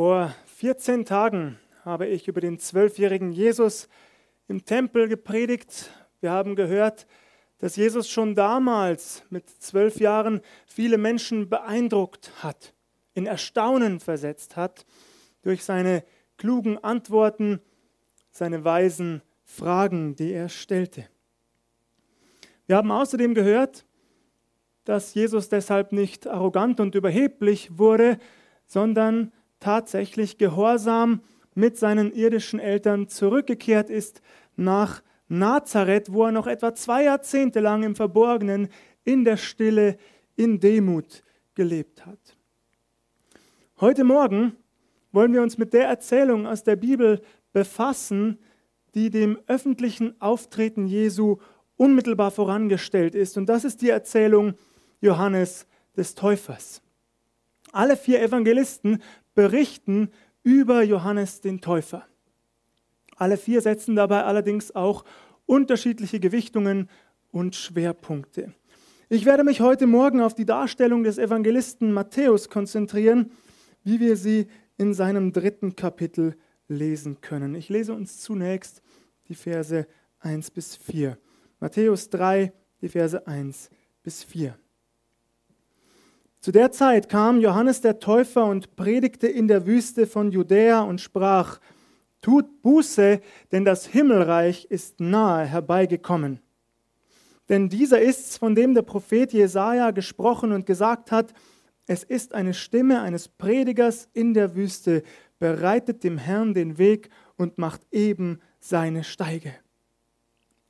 Vor 14 Tagen habe ich über den zwölfjährigen Jesus im Tempel gepredigt. Wir haben gehört, dass Jesus schon damals mit zwölf Jahren viele Menschen beeindruckt hat, in Erstaunen versetzt hat durch seine klugen Antworten, seine weisen Fragen, die er stellte. Wir haben außerdem gehört, dass Jesus deshalb nicht arrogant und überheblich wurde, sondern tatsächlich gehorsam mit seinen irdischen Eltern zurückgekehrt ist nach Nazareth, wo er noch etwa zwei Jahrzehnte lang im Verborgenen, in der Stille, in Demut gelebt hat. Heute Morgen wollen wir uns mit der Erzählung aus der Bibel befassen, die dem öffentlichen Auftreten Jesu unmittelbar vorangestellt ist. Und das ist die Erzählung Johannes des Täufers. Alle vier Evangelisten berichten über Johannes den Täufer. Alle vier setzen dabei allerdings auch unterschiedliche Gewichtungen und Schwerpunkte. Ich werde mich heute Morgen auf die Darstellung des Evangelisten Matthäus konzentrieren, wie wir sie in seinem dritten Kapitel lesen können. Ich lese uns zunächst die Verse 1 bis 4. Matthäus 3, die Verse 1 bis 4. Zu der Zeit kam Johannes der Täufer und predigte in der Wüste von Judäa und sprach, Tut Buße, denn das Himmelreich ist nahe herbeigekommen. Denn dieser ist's, von dem der Prophet Jesaja gesprochen und gesagt hat, es ist eine Stimme eines Predigers in der Wüste, bereitet dem Herrn den Weg und macht eben seine Steige.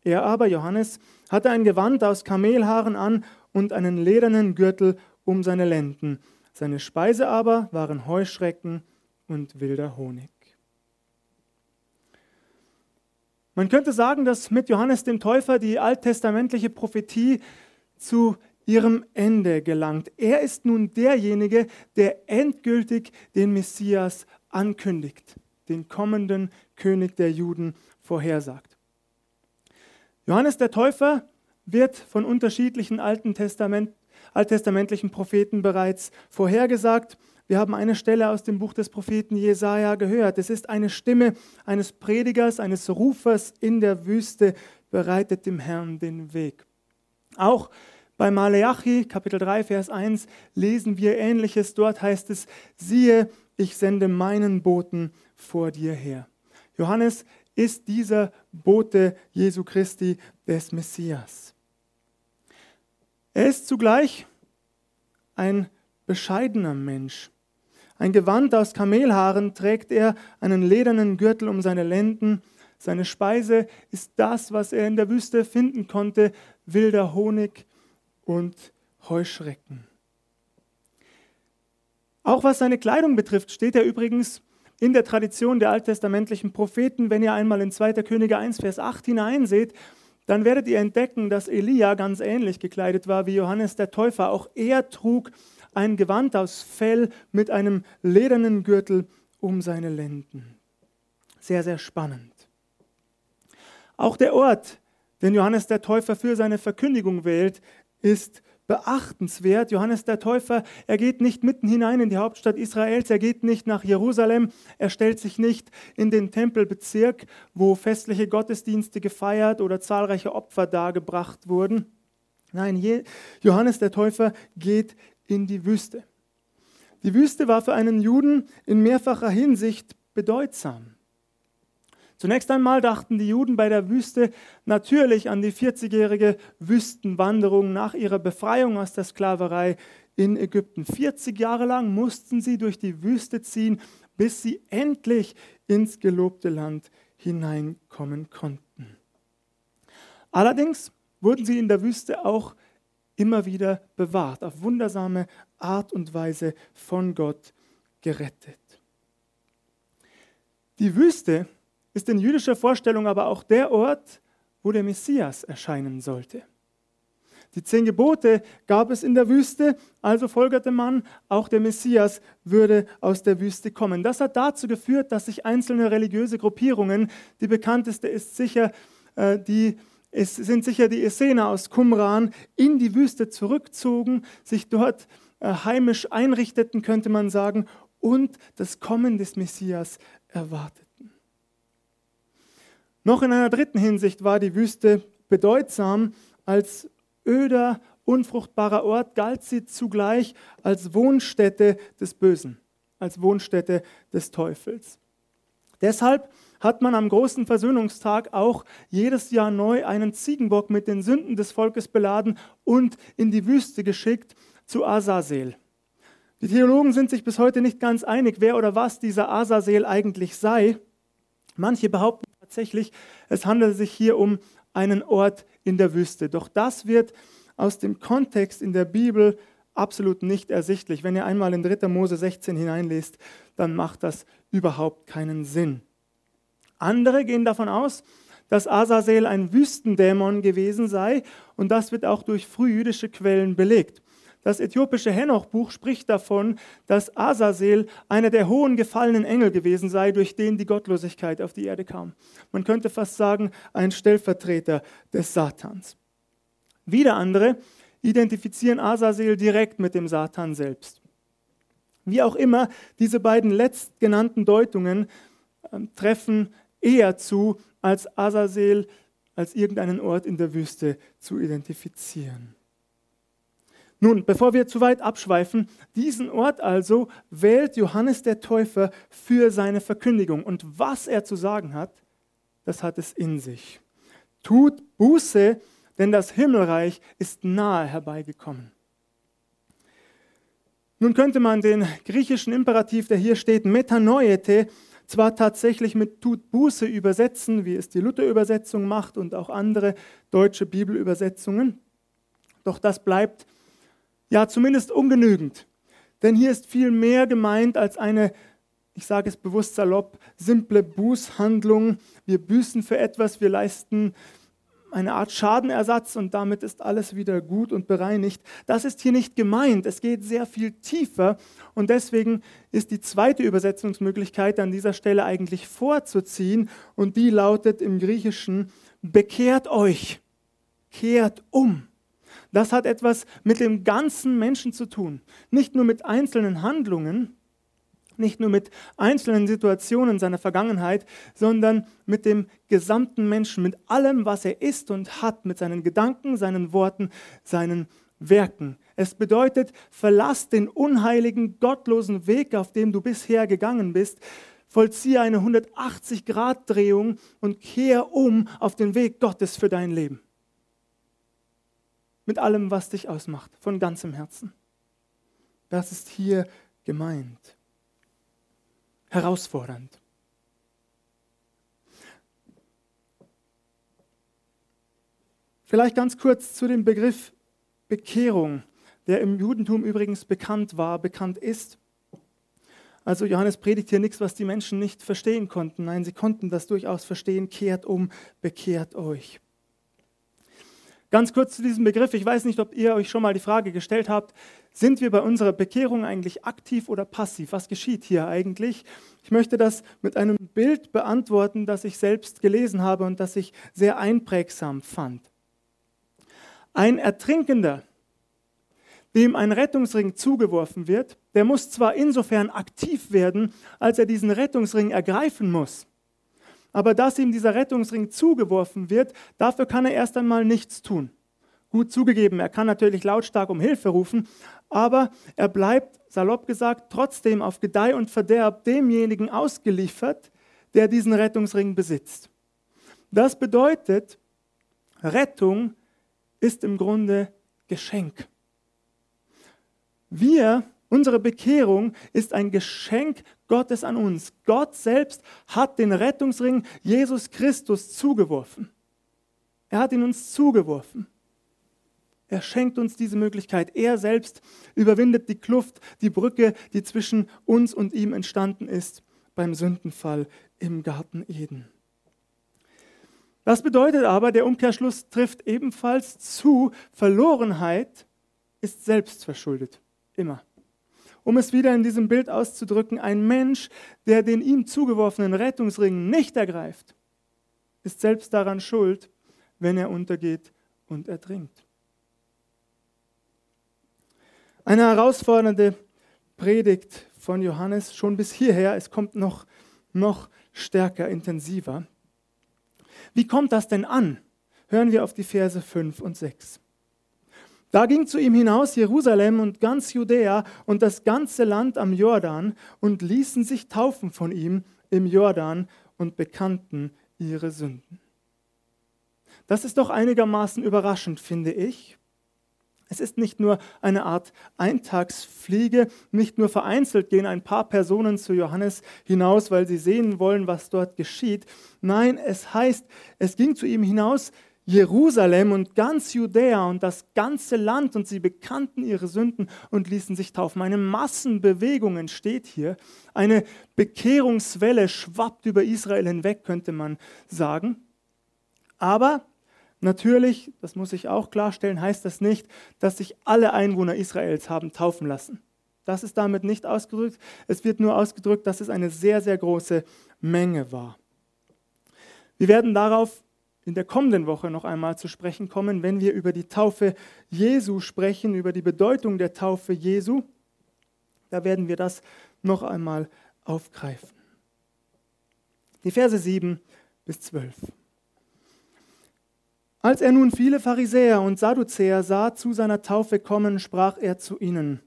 Er aber, Johannes, hatte ein Gewand aus Kamelhaaren an und einen ledernen Gürtel um seine Lenden. Seine Speise aber waren Heuschrecken und wilder Honig. Man könnte sagen, dass mit Johannes dem Täufer die alttestamentliche Prophetie zu ihrem Ende gelangt. Er ist nun derjenige, der endgültig den Messias ankündigt, den kommenden König der Juden vorhersagt. Johannes der Täufer wird von unterschiedlichen Alten Testament, alttestamentlichen Propheten bereits vorhergesagt. Wir haben eine Stelle aus dem Buch des Propheten Jesaja gehört. Es ist eine Stimme eines Predigers, eines Rufers in der Wüste, bereitet dem Herrn den Weg. Auch bei Maleachi, Kapitel 3, Vers 1, lesen wir Ähnliches. Dort heißt es: Siehe, ich sende meinen Boten vor dir her. Johannes ist dieser Bote Jesu Christi des Messias. Er ist zugleich ein bescheidener Mensch. Ein Gewand aus Kamelhaaren trägt er, einen ledernen Gürtel um seine Lenden. Seine Speise ist das, was er in der Wüste finden konnte, wilder Honig und Heuschrecken. Auch was seine Kleidung betrifft, steht er übrigens in der Tradition der alttestamentlichen Propheten. Wenn ihr einmal in 2. Könige 1, Vers 8 hineinseht, dann werdet ihr entdecken, dass Elia ganz ähnlich gekleidet war wie Johannes der Täufer. Auch er trug ein Gewand aus Fell mit einem ledernen Gürtel um seine Lenden. Sehr, sehr spannend. Auch der Ort, den Johannes der Täufer für seine Verkündigung wählt, ist beachtenswert. Johannes der Täufer, er geht nicht mitten hinein in die Hauptstadt Israels, er geht nicht nach Jerusalem, er stellt sich nicht in den Tempelbezirk, wo festliche Gottesdienste gefeiert oder zahlreiche Opfer dargebracht wurden. Nein, Johannes der Täufer geht in die Wüste. Die Wüste war für einen Juden in mehrfacher Hinsicht bedeutsam. Zunächst einmal dachten die Juden bei der Wüste natürlich an die 40-jährige Wüstenwanderung nach ihrer Befreiung aus der Sklaverei in Ägypten. 40 Jahre lang mussten sie durch die Wüste ziehen, bis sie endlich ins gelobte Land hineinkommen konnten. Allerdings wurden sie in der Wüste auch immer wieder bewahrt, auf wundersame Art und Weise von Gott gerettet. Die Wüste ist in jüdischer Vorstellung aber auch der Ort, wo der Messias erscheinen sollte. Die zehn Gebote gab es in der Wüste, also folgerte man, auch der Messias würde aus der Wüste kommen. Das hat dazu geführt, dass sich einzelne religiöse Gruppierungen, die bekannteste ist sicher äh, die es sind sicher die Essener aus Qumran, in die Wüste zurückzogen, sich dort äh, heimisch einrichteten, könnte man sagen, und das Kommen des Messias erwarteten. Noch in einer dritten Hinsicht war die Wüste bedeutsam. Als öder, unfruchtbarer Ort galt sie zugleich als Wohnstätte des Bösen, als Wohnstätte des Teufels. Deshalb hat man am großen Versöhnungstag auch jedes Jahr neu einen Ziegenbock mit den Sünden des Volkes beladen und in die Wüste geschickt zu Azazel. Die Theologen sind sich bis heute nicht ganz einig, wer oder was dieser Azazel eigentlich sei. Manche behaupten tatsächlich, es handele sich hier um einen Ort in der Wüste. Doch das wird aus dem Kontext in der Bibel absolut nicht ersichtlich. Wenn ihr einmal in 3. Mose 16 hineinlest, dann macht das überhaupt keinen Sinn. Andere gehen davon aus, dass Azazel ein Wüstendämon gewesen sei und das wird auch durch frühjüdische Quellen belegt. Das äthiopische Henoch-Buch spricht davon, dass Azazel einer der hohen gefallenen Engel gewesen sei, durch den die Gottlosigkeit auf die Erde kam. Man könnte fast sagen, ein Stellvertreter des Satans. Wieder andere identifizieren Azazel direkt mit dem Satan selbst. Wie auch immer, diese beiden letztgenannten Deutungen äh, treffen eher zu, als Azazel als irgendeinen Ort in der Wüste zu identifizieren. Nun, bevor wir zu weit abschweifen, diesen Ort also wählt Johannes der Täufer für seine Verkündigung. Und was er zu sagen hat, das hat es in sich. Tut Buße, denn das Himmelreich ist nahe herbeigekommen. Nun könnte man den griechischen Imperativ, der hier steht, metanoete, zwar tatsächlich mit tut Buße übersetzen, wie es die Luther-Übersetzung macht und auch andere deutsche Bibelübersetzungen, doch das bleibt ja zumindest ungenügend. Denn hier ist viel mehr gemeint als eine, ich sage es bewusst salopp, simple Bußhandlung. Wir büßen für etwas, wir leisten eine Art Schadenersatz und damit ist alles wieder gut und bereinigt. Das ist hier nicht gemeint. Es geht sehr viel tiefer und deswegen ist die zweite Übersetzungsmöglichkeit an dieser Stelle eigentlich vorzuziehen und die lautet im Griechischen, bekehrt euch, kehrt um. Das hat etwas mit dem ganzen Menschen zu tun, nicht nur mit einzelnen Handlungen, nicht nur mit einzelnen Situationen seiner Vergangenheit, sondern mit dem gesamten Menschen, mit allem, was er ist und hat, mit seinen Gedanken, seinen Worten, seinen Werken. Es bedeutet, verlass den unheiligen, gottlosen Weg, auf dem du bisher gegangen bist, vollziehe eine 180-Grad-Drehung und kehr um auf den Weg Gottes für dein Leben. Mit allem, was dich ausmacht, von ganzem Herzen. Das ist hier gemeint herausfordernd. Vielleicht ganz kurz zu dem Begriff Bekehrung, der im Judentum übrigens bekannt war, bekannt ist. Also Johannes predigt hier nichts, was die Menschen nicht verstehen konnten. Nein, sie konnten das durchaus verstehen. Kehrt um, bekehrt euch. Ganz kurz zu diesem Begriff. Ich weiß nicht, ob ihr euch schon mal die Frage gestellt habt, sind wir bei unserer Bekehrung eigentlich aktiv oder passiv? Was geschieht hier eigentlich? Ich möchte das mit einem Bild beantworten, das ich selbst gelesen habe und das ich sehr einprägsam fand. Ein Ertrinkender, dem ein Rettungsring zugeworfen wird, der muss zwar insofern aktiv werden, als er diesen Rettungsring ergreifen muss. Aber dass ihm dieser Rettungsring zugeworfen wird, dafür kann er erst einmal nichts tun. Gut zugegeben, er kann natürlich lautstark um Hilfe rufen, aber er bleibt, salopp gesagt, trotzdem auf Gedeih und Verderb demjenigen ausgeliefert, der diesen Rettungsring besitzt. Das bedeutet, Rettung ist im Grunde Geschenk. Wir Unsere Bekehrung ist ein Geschenk Gottes an uns. Gott selbst hat den Rettungsring Jesus Christus zugeworfen. Er hat ihn uns zugeworfen. Er schenkt uns diese Möglichkeit. Er selbst überwindet die Kluft, die Brücke, die zwischen uns und ihm entstanden ist beim Sündenfall im Garten Eden. Das bedeutet aber, der Umkehrschluss trifft ebenfalls zu, Verlorenheit ist selbst verschuldet. Immer um es wieder in diesem Bild auszudrücken, ein Mensch, der den ihm zugeworfenen Rettungsring nicht ergreift, ist selbst daran schuld, wenn er untergeht und ertrinkt. Eine herausfordernde Predigt von Johannes schon bis hierher. Es kommt noch, noch stärker, intensiver. Wie kommt das denn an? Hören wir auf die Verse 5 und 6. Da ging zu ihm hinaus Jerusalem und ganz Judäa und das ganze Land am Jordan und ließen sich taufen von ihm im Jordan und bekannten ihre Sünden. Das ist doch einigermaßen überraschend, finde ich. Es ist nicht nur eine Art Eintagsfliege, nicht nur vereinzelt gehen ein paar Personen zu Johannes hinaus, weil sie sehen wollen, was dort geschieht. Nein, es heißt, es ging zu ihm hinaus Jerusalem und ganz Judäa und das ganze Land und sie bekannten ihre Sünden und ließen sich taufen. Eine Massenbewegung entsteht hier. Eine Bekehrungswelle schwappt über Israel hinweg, könnte man sagen. Aber natürlich, das muss ich auch klarstellen, heißt das nicht, dass sich alle Einwohner Israels haben taufen lassen. Das ist damit nicht ausgedrückt. Es wird nur ausgedrückt, dass es eine sehr, sehr große Menge war. Wir werden darauf in der kommenden Woche noch einmal zu sprechen kommen, wenn wir über die Taufe Jesu sprechen, über die Bedeutung der Taufe Jesu. Da werden wir das noch einmal aufgreifen. Die Verse 7 bis 12. Als er nun viele Pharisäer und Sadduzäer sah zu seiner Taufe kommen, sprach er zu ihnen,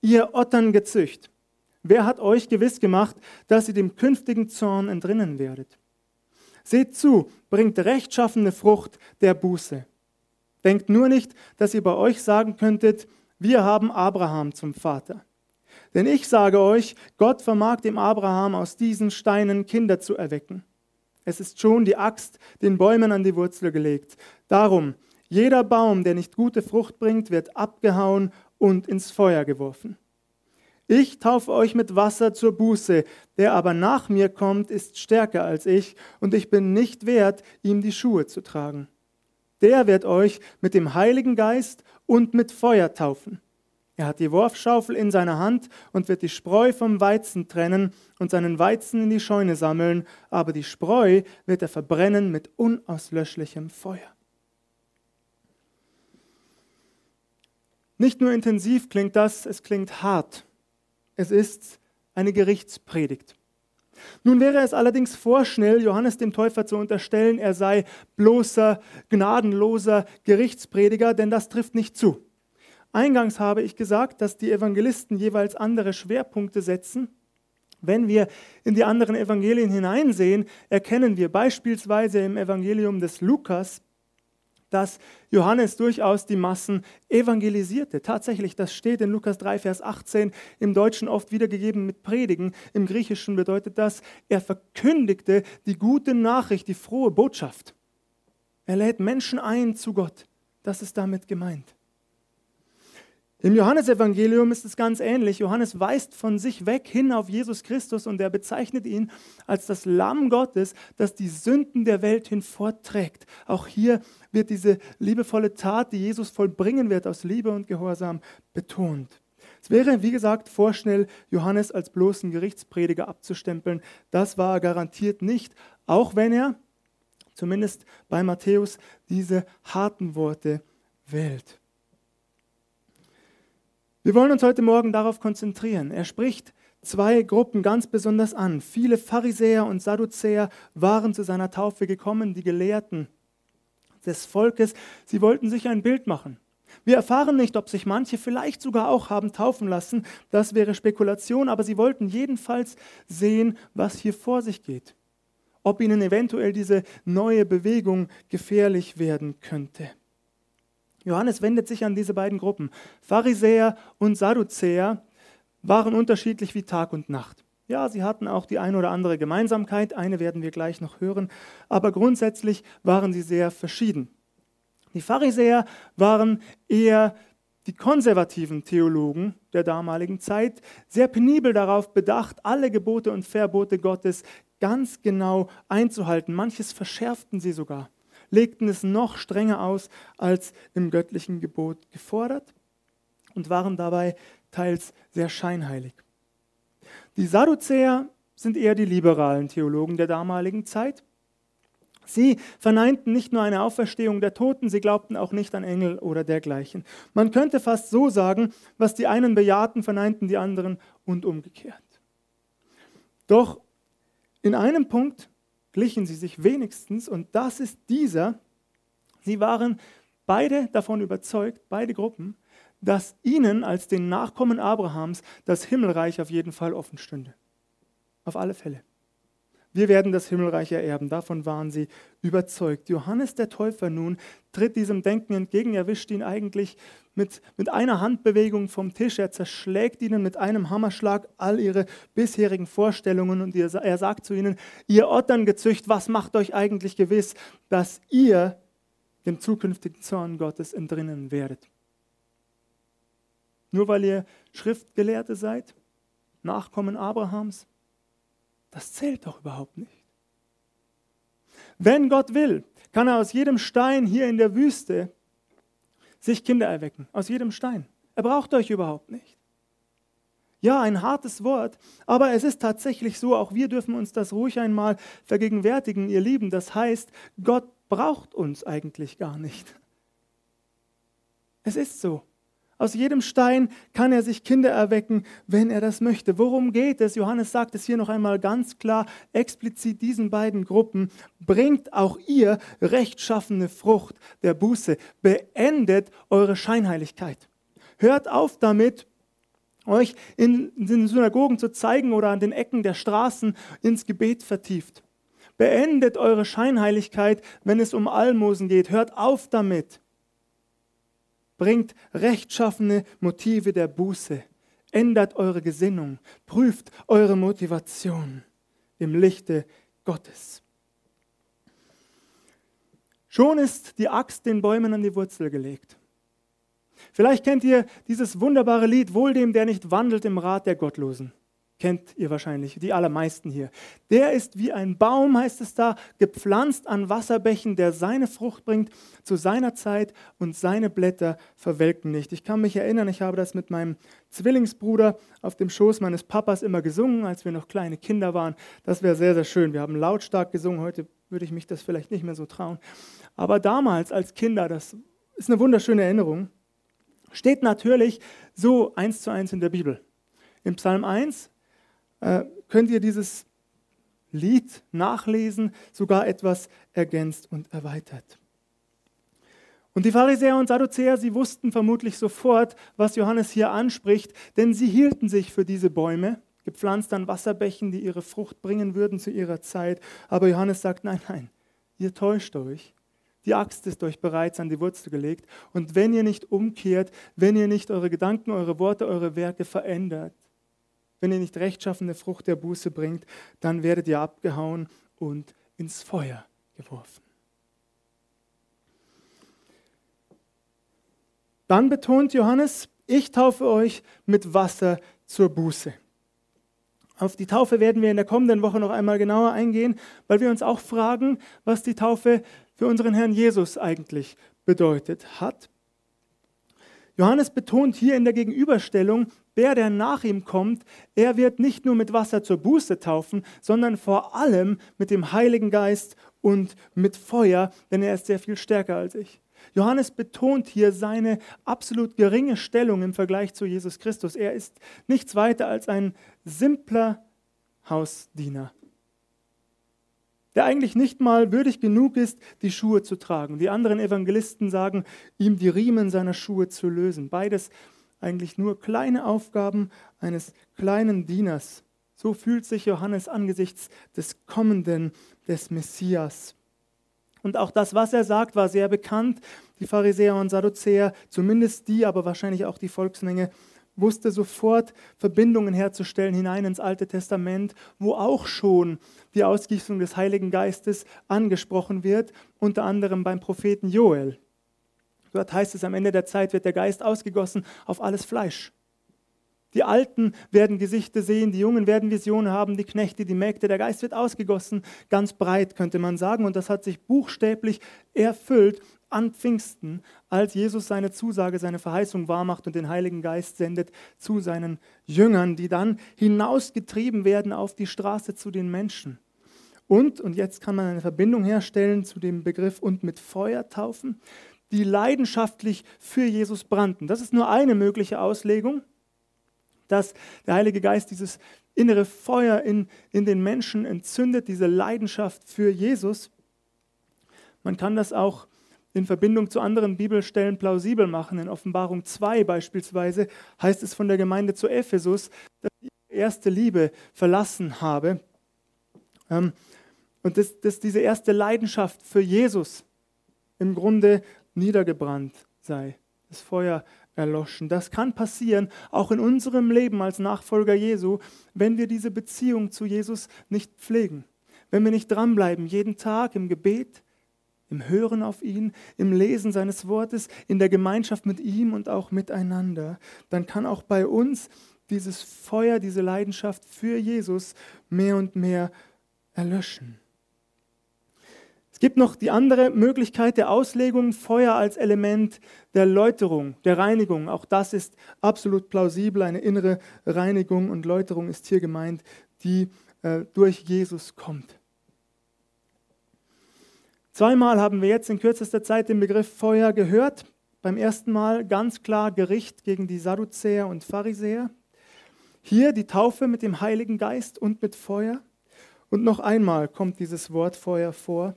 ihr Otterngezücht, wer hat euch gewiss gemacht, dass ihr dem künftigen Zorn entrinnen werdet? Seht zu, bringt rechtschaffene Frucht der Buße. Denkt nur nicht, dass ihr bei euch sagen könntet, wir haben Abraham zum Vater. Denn ich sage euch, Gott vermag dem Abraham aus diesen Steinen Kinder zu erwecken. Es ist schon die Axt den Bäumen an die Wurzel gelegt. Darum, jeder Baum, der nicht gute Frucht bringt, wird abgehauen und ins Feuer geworfen. Ich taufe euch mit Wasser zur Buße, der aber nach mir kommt, ist stärker als ich, und ich bin nicht wert, ihm die Schuhe zu tragen. Der wird euch mit dem Heiligen Geist und mit Feuer taufen. Er hat die Wurfschaufel in seiner Hand und wird die Spreu vom Weizen trennen und seinen Weizen in die Scheune sammeln, aber die Spreu wird er verbrennen mit unauslöschlichem Feuer. Nicht nur intensiv klingt das, es klingt hart. Es ist eine Gerichtspredigt. Nun wäre es allerdings vorschnell, Johannes dem Täufer zu unterstellen, er sei bloßer, gnadenloser Gerichtsprediger, denn das trifft nicht zu. Eingangs habe ich gesagt, dass die Evangelisten jeweils andere Schwerpunkte setzen. Wenn wir in die anderen Evangelien hineinsehen, erkennen wir beispielsweise im Evangelium des Lukas, dass Johannes durchaus die Massen evangelisierte. Tatsächlich, das steht in Lukas 3, Vers 18, im Deutschen oft wiedergegeben mit Predigen. Im Griechischen bedeutet das, er verkündigte die gute Nachricht, die frohe Botschaft. Er lädt Menschen ein zu Gott. Das ist damit gemeint. Im Johannesevangelium ist es ganz ähnlich. Johannes weist von sich weg hin auf Jesus Christus und er bezeichnet ihn als das Lamm Gottes, das die Sünden der Welt hinfortträgt. Auch hier wird diese liebevolle Tat, die Jesus vollbringen wird aus Liebe und Gehorsam, betont. Es wäre, wie gesagt, vorschnell, Johannes als bloßen Gerichtsprediger abzustempeln. Das war er garantiert nicht, auch wenn er, zumindest bei Matthäus, diese harten Worte wählt. Wir wollen uns heute Morgen darauf konzentrieren. Er spricht zwei Gruppen ganz besonders an. Viele Pharisäer und Sadduzäer waren zu seiner Taufe gekommen, die Gelehrten des Volkes. Sie wollten sich ein Bild machen. Wir erfahren nicht, ob sich manche vielleicht sogar auch haben taufen lassen. Das wäre Spekulation, aber sie wollten jedenfalls sehen, was hier vor sich geht. Ob ihnen eventuell diese neue Bewegung gefährlich werden könnte. Johannes wendet sich an diese beiden Gruppen. Pharisäer und Sadduzäer waren unterschiedlich wie Tag und Nacht. Ja, sie hatten auch die eine oder andere Gemeinsamkeit, eine werden wir gleich noch hören, aber grundsätzlich waren sie sehr verschieden. Die Pharisäer waren eher die konservativen Theologen der damaligen Zeit, sehr penibel darauf bedacht, alle Gebote und Verbote Gottes ganz genau einzuhalten. Manches verschärften sie sogar legten es noch strenger aus als im göttlichen Gebot gefordert und waren dabei teils sehr scheinheilig. Die Sadduzäer sind eher die liberalen Theologen der damaligen Zeit Sie verneinten nicht nur eine Auferstehung der Toten, sie glaubten auch nicht an Engel oder dergleichen. Man könnte fast so sagen, was die einen bejahten, verneinten die anderen und umgekehrt. Doch in einem Punkt glichen sie sich wenigstens und das ist dieser, sie waren beide davon überzeugt, beide Gruppen, dass ihnen als den Nachkommen Abrahams das Himmelreich auf jeden Fall offen stünde. Auf alle Fälle. Wir werden das Himmelreich ererben. Davon waren sie überzeugt. Johannes der Täufer nun tritt diesem Denken entgegen. Er wischt ihn eigentlich mit, mit einer Handbewegung vom Tisch. Er zerschlägt ihnen mit einem Hammerschlag all ihre bisherigen Vorstellungen und er sagt zu ihnen, ihr Otterngezücht, was macht euch eigentlich gewiss, dass ihr dem zukünftigen Zorn Gottes entrinnen werdet? Nur weil ihr Schriftgelehrte seid, Nachkommen Abrahams, das zählt doch überhaupt nicht. Wenn Gott will, kann er aus jedem Stein hier in der Wüste sich Kinder erwecken. Aus jedem Stein. Er braucht euch überhaupt nicht. Ja, ein hartes Wort, aber es ist tatsächlich so, auch wir dürfen uns das ruhig einmal vergegenwärtigen, ihr Lieben. Das heißt, Gott braucht uns eigentlich gar nicht. Es ist so. Aus jedem Stein kann er sich Kinder erwecken, wenn er das möchte. Worum geht es? Johannes sagt es hier noch einmal ganz klar, explizit diesen beiden Gruppen. Bringt auch ihr rechtschaffene Frucht der Buße. Beendet eure Scheinheiligkeit. Hört auf damit, euch in den Synagogen zu zeigen oder an den Ecken der Straßen ins Gebet vertieft. Beendet eure Scheinheiligkeit, wenn es um Almosen geht. Hört auf damit bringt rechtschaffene Motive der Buße, ändert eure Gesinnung, prüft eure Motivation im Lichte Gottes. Schon ist die Axt den Bäumen an die Wurzel gelegt. Vielleicht kennt ihr dieses wunderbare Lied, Wohl dem, der nicht wandelt im Rat der Gottlosen kennt ihr wahrscheinlich, die allermeisten hier. Der ist wie ein Baum, heißt es da, gepflanzt an Wasserbächen, der seine Frucht bringt zu seiner Zeit und seine Blätter verwelken nicht. Ich kann mich erinnern, ich habe das mit meinem Zwillingsbruder auf dem Schoß meines Papas immer gesungen, als wir noch kleine Kinder waren. Das wäre sehr, sehr schön. Wir haben lautstark gesungen. Heute würde ich mich das vielleicht nicht mehr so trauen. Aber damals als Kinder, das ist eine wunderschöne Erinnerung, steht natürlich so eins zu eins in der Bibel. Im Psalm 1 äh, könnt ihr dieses Lied nachlesen, sogar etwas ergänzt und erweitert. Und die Pharisäer und Sadduzäer, sie wussten vermutlich sofort, was Johannes hier anspricht, denn sie hielten sich für diese Bäume, gepflanzt an Wasserbächen, die ihre Frucht bringen würden zu ihrer Zeit. Aber Johannes sagt, nein, nein, ihr täuscht euch. Die Axt ist euch bereits an die Wurzel gelegt. Und wenn ihr nicht umkehrt, wenn ihr nicht eure Gedanken, eure Worte, eure Werke verändert, wenn ihr nicht rechtschaffene Frucht der Buße bringt, dann werdet ihr abgehauen und ins Feuer geworfen. Dann betont Johannes, ich taufe euch mit Wasser zur Buße. Auf die Taufe werden wir in der kommenden Woche noch einmal genauer eingehen, weil wir uns auch fragen, was die Taufe für unseren Herrn Jesus eigentlich bedeutet hat. Johannes betont hier in der Gegenüberstellung, der, der nach ihm kommt, er wird nicht nur mit Wasser zur Buße taufen, sondern vor allem mit dem Heiligen Geist und mit Feuer, denn er ist sehr viel stärker als ich. Johannes betont hier seine absolut geringe Stellung im Vergleich zu Jesus Christus. Er ist nichts weiter als ein simpler Hausdiener der eigentlich nicht mal würdig genug ist, die Schuhe zu tragen. Die anderen Evangelisten sagen, ihm die Riemen seiner Schuhe zu lösen. Beides eigentlich nur kleine Aufgaben eines kleinen Dieners. So fühlt sich Johannes angesichts des Kommenden, des Messias. Und auch das, was er sagt, war sehr bekannt. Die Pharisäer und Sadduzäer, zumindest die, aber wahrscheinlich auch die Volksmenge, wusste sofort Verbindungen herzustellen hinein ins Alte Testament, wo auch schon die Ausgießung des Heiligen Geistes angesprochen wird, unter anderem beim Propheten Joel. Dort heißt es, am Ende der Zeit wird der Geist ausgegossen auf alles Fleisch. Die Alten werden Gesichter sehen, die Jungen werden Visionen haben, die Knechte, die Mägde. Der Geist wird ausgegossen, ganz breit könnte man sagen. Und das hat sich buchstäblich erfüllt an Pfingsten, als Jesus seine Zusage, seine Verheißung wahrmacht und den Heiligen Geist sendet zu seinen Jüngern, die dann hinausgetrieben werden auf die Straße zu den Menschen. und, und jetzt kann man eine Verbindung herstellen zu dem Begriff und mit Feuer taufen, die leidenschaftlich für Jesus brannten. Das ist nur eine mögliche Auslegung, dass der Heilige Geist dieses innere Feuer in, in den Menschen entzündet, diese Leidenschaft für Jesus. Man kann das auch in Verbindung zu anderen Bibelstellen plausibel machen. In Offenbarung 2 beispielsweise heißt es von der Gemeinde zu Ephesus, dass die erste Liebe verlassen habe. Ähm, und dass, dass diese erste Leidenschaft für Jesus im Grunde niedergebrannt sei, das Feuer erloschen. Das kann passieren, auch in unserem Leben als Nachfolger Jesu, wenn wir diese Beziehung zu Jesus nicht pflegen. Wenn wir nicht dranbleiben, jeden Tag im Gebet, im Hören auf ihn, im Lesen seines Wortes, in der Gemeinschaft mit ihm und auch miteinander, dann kann auch bei uns dieses Feuer, diese Leidenschaft für Jesus mehr und mehr erlöschen gibt noch die andere Möglichkeit der Auslegung, Feuer als Element der Läuterung, der Reinigung. Auch das ist absolut plausibel. Eine innere Reinigung und Läuterung ist hier gemeint, die äh, durch Jesus kommt. Zweimal haben wir jetzt in kürzester Zeit den Begriff Feuer gehört. Beim ersten Mal ganz klar Gericht gegen die Sadduzäer und Pharisäer. Hier die Taufe mit dem Heiligen Geist und mit Feuer. Und noch einmal kommt dieses Wort Feuer vor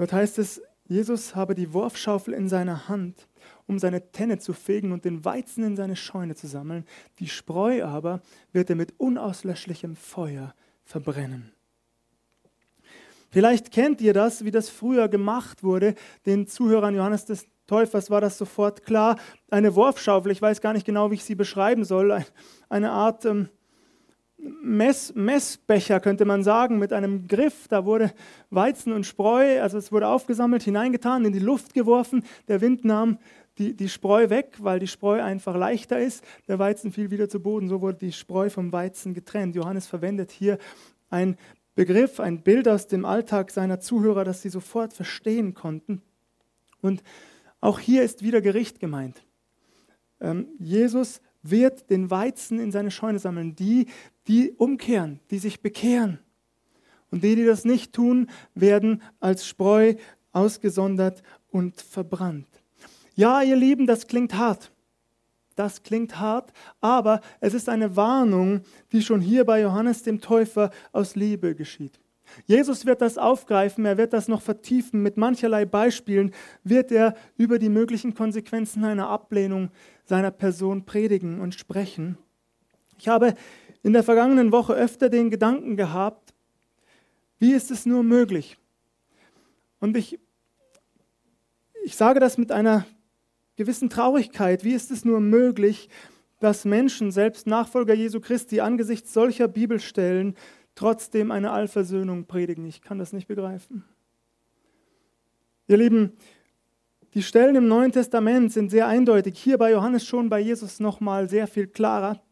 Dort heißt es, Jesus habe die Wurfschaufel in seiner Hand, um seine Tenne zu fegen und den Weizen in seine Scheune zu sammeln. Die Spreu aber wird er mit unauslöschlichem Feuer verbrennen. Vielleicht kennt ihr das, wie das früher gemacht wurde. Den Zuhörern Johannes des Täufers war das sofort klar. Eine Wurfschaufel, ich weiß gar nicht genau, wie ich sie beschreiben soll. Eine Art ähm, Mess, Messbecher, könnte man sagen, mit einem Griff. Da wurde Weizen und Spreu, also es wurde aufgesammelt, hineingetan, in die Luft geworfen. Der Wind nahm die, die Spreu weg, weil die Spreu einfach leichter ist. Der Weizen fiel wieder zu Boden. So wurde die Spreu vom Weizen getrennt. Johannes verwendet hier ein Begriff, ein Bild aus dem Alltag seiner Zuhörer, das sie sofort verstehen konnten. Und auch hier ist wieder Gericht gemeint. Ähm, Jesus wird den Weizen in seine Scheune sammeln. Die, die umkehren, die sich bekehren. Und die, die das nicht tun, werden als Spreu ausgesondert und verbrannt. Ja, ihr Lieben, das klingt hart. Das klingt hart, aber es ist eine Warnung, die schon hier bei Johannes dem Täufer aus Liebe geschieht. Jesus wird das aufgreifen, er wird das noch vertiefen. Mit mancherlei Beispielen wird er über die möglichen Konsequenzen einer Ablehnung seiner Person predigen und sprechen. Ich habe in der vergangenen Woche öfter den Gedanken gehabt, wie ist es nur möglich? Und ich, ich sage das mit einer gewissen Traurigkeit, wie ist es nur möglich, dass Menschen, selbst Nachfolger Jesu Christi, angesichts solcher Bibelstellen trotzdem eine Allversöhnung predigen. Ich kann das nicht begreifen. Ihr Lieben, die Stellen im Neuen Testament sind sehr eindeutig. Hier bei Johannes schon, bei Jesus nochmal sehr viel klarer.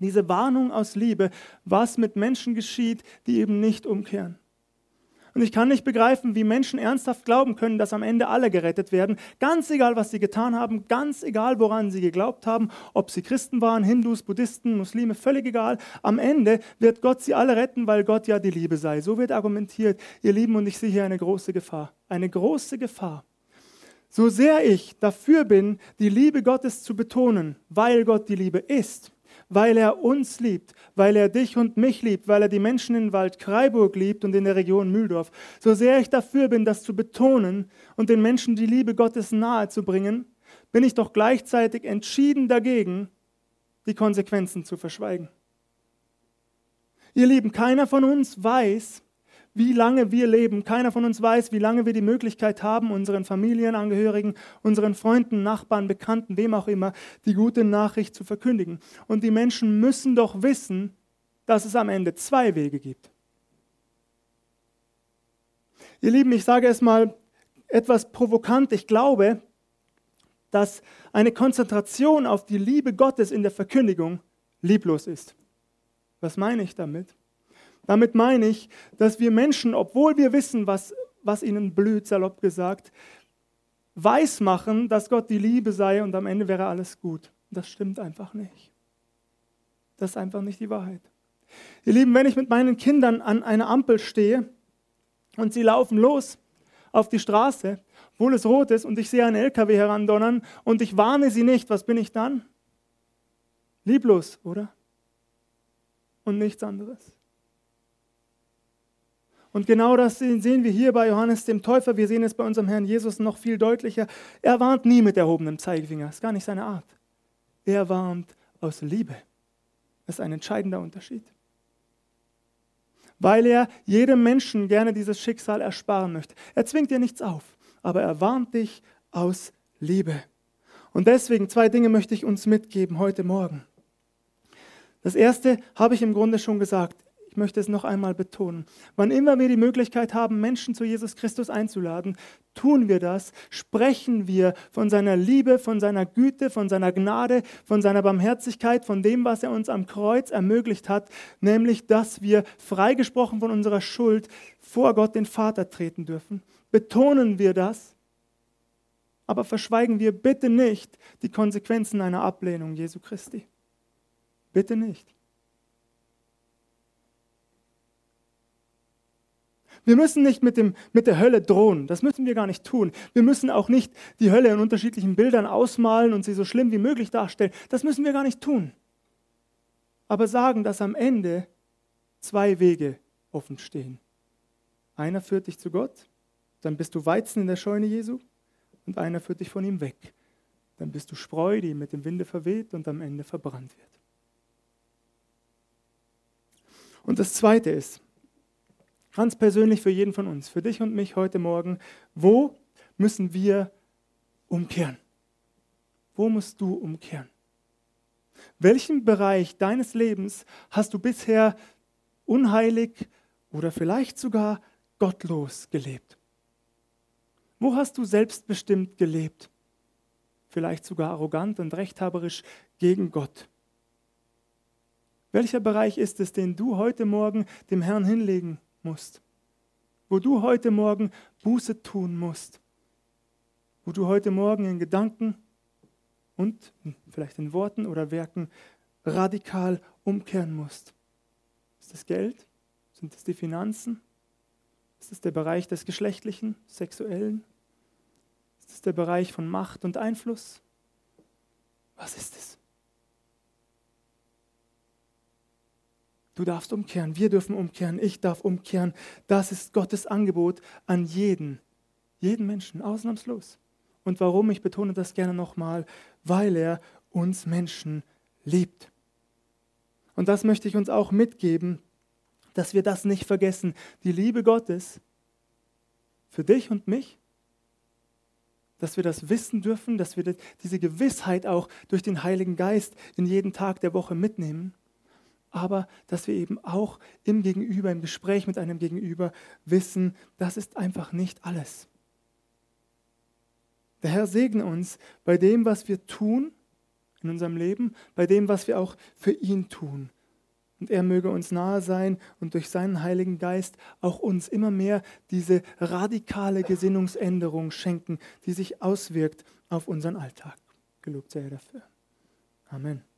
Diese Warnung aus Liebe, was mit Menschen geschieht, die eben nicht umkehren. Und ich kann nicht begreifen, wie Menschen ernsthaft glauben können, dass am Ende alle gerettet werden. Ganz egal, was sie getan haben, ganz egal, woran sie geglaubt haben, ob sie Christen waren, Hindus, Buddhisten, Muslime, völlig egal. Am Ende wird Gott sie alle retten, weil Gott ja die Liebe sei. So wird argumentiert. Ihr Lieben, und ich sehe hier eine große Gefahr. Eine große Gefahr. So sehr ich dafür bin, die Liebe Gottes zu betonen, weil Gott die Liebe ist, weil er uns liebt, weil er dich und mich liebt, weil er die Menschen in Wald Kreiburg liebt und in der Region Mühldorf. So sehr ich dafür bin, das zu betonen und den Menschen die Liebe Gottes nahe zu bringen, bin ich doch gleichzeitig entschieden dagegen, die Konsequenzen zu verschweigen. Ihr Lieben, keiner von uns weiß, wie lange wir leben. Keiner von uns weiß, wie lange wir die Möglichkeit haben, unseren Familienangehörigen, unseren Freunden, Nachbarn, Bekannten, wem auch immer, die gute Nachricht zu verkündigen. Und die Menschen müssen doch wissen, dass es am Ende zwei Wege gibt. Ihr Lieben, ich sage es mal etwas provokant. Ich glaube, dass eine Konzentration auf die Liebe Gottes in der Verkündigung lieblos ist. Was meine ich damit? Damit meine ich, dass wir Menschen, obwohl wir wissen, was, was ihnen blüht, salopp gesagt, weismachen, dass Gott die Liebe sei und am Ende wäre alles gut. Das stimmt einfach nicht. Das ist einfach nicht die Wahrheit. Ihr Lieben, wenn ich mit meinen Kindern an einer Ampel stehe und sie laufen los auf die Straße, obwohl es rot ist und ich sehe einen LKW herandonnern und ich warne sie nicht, was bin ich dann? Lieblos, oder? Und nichts anderes. Und genau das sehen wir hier bei Johannes dem Täufer. Wir sehen es bei unserem Herrn Jesus noch viel deutlicher. Er warnt nie mit erhobenem Zeigefinger. Das ist gar nicht seine Art. Er warnt aus Liebe. Das ist ein entscheidender Unterschied. Weil er jedem Menschen gerne dieses Schicksal ersparen möchte. Er zwingt dir nichts auf, aber er warnt dich aus Liebe. Und deswegen zwei Dinge möchte ich uns mitgeben heute Morgen. Das erste habe ich im Grunde schon gesagt. Ich möchte es noch einmal betonen. Wann immer wir die Möglichkeit haben, Menschen zu Jesus Christus einzuladen, tun wir das, sprechen wir von seiner Liebe, von seiner Güte, von seiner Gnade, von seiner Barmherzigkeit, von dem, was er uns am Kreuz ermöglicht hat, nämlich, dass wir freigesprochen von unserer Schuld vor Gott den Vater treten dürfen. Betonen wir das, aber verschweigen wir bitte nicht die Konsequenzen einer Ablehnung Jesu Christi. Bitte nicht. Wir müssen nicht mit, dem, mit der Hölle drohen. Das müssen wir gar nicht tun. Wir müssen auch nicht die Hölle in unterschiedlichen Bildern ausmalen und sie so schlimm wie möglich darstellen. Das müssen wir gar nicht tun. Aber sagen, dass am Ende zwei Wege offen stehen. Einer führt dich zu Gott, dann bist du Weizen in der Scheune Jesu und einer führt dich von ihm weg. Dann bist du Spreu, die mit dem Winde verweht und am Ende verbrannt wird. Und das Zweite ist, ganz persönlich für jeden von uns, für dich und mich heute Morgen, wo müssen wir umkehren? Wo musst du umkehren? Welchen Bereich deines Lebens hast du bisher unheilig oder vielleicht sogar gottlos gelebt? Wo hast du selbstbestimmt gelebt? Vielleicht sogar arrogant und rechthaberisch gegen Gott. Welcher Bereich ist es, den du heute Morgen dem Herrn hinlegen musst, wo du heute Morgen Buße tun musst, wo du heute Morgen in Gedanken und vielleicht in Worten oder Werken radikal umkehren musst. Ist das Geld? Sind es die Finanzen? Ist es der Bereich des Geschlechtlichen, Sexuellen? Ist es der Bereich von Macht und Einfluss? Was ist es? Du darfst umkehren, wir dürfen umkehren, ich darf umkehren. Das ist Gottes Angebot an jeden, jeden Menschen, ausnahmslos. Und warum? Ich betone das gerne nochmal, weil er uns Menschen liebt. Und das möchte ich uns auch mitgeben, dass wir das nicht vergessen. Die Liebe Gottes für dich und mich, dass wir das wissen dürfen, dass wir diese Gewissheit auch durch den Heiligen Geist in jeden Tag der Woche mitnehmen aber dass wir eben auch im Gegenüber, im Gespräch mit einem Gegenüber wissen, das ist einfach nicht alles. Der Herr segne uns bei dem, was wir tun in unserem Leben, bei dem, was wir auch für ihn tun. Und er möge uns nahe sein und durch seinen Heiligen Geist auch uns immer mehr diese radikale Gesinnungsänderung schenken, die sich auswirkt auf unseren Alltag. Gelobt sei er dafür. Amen.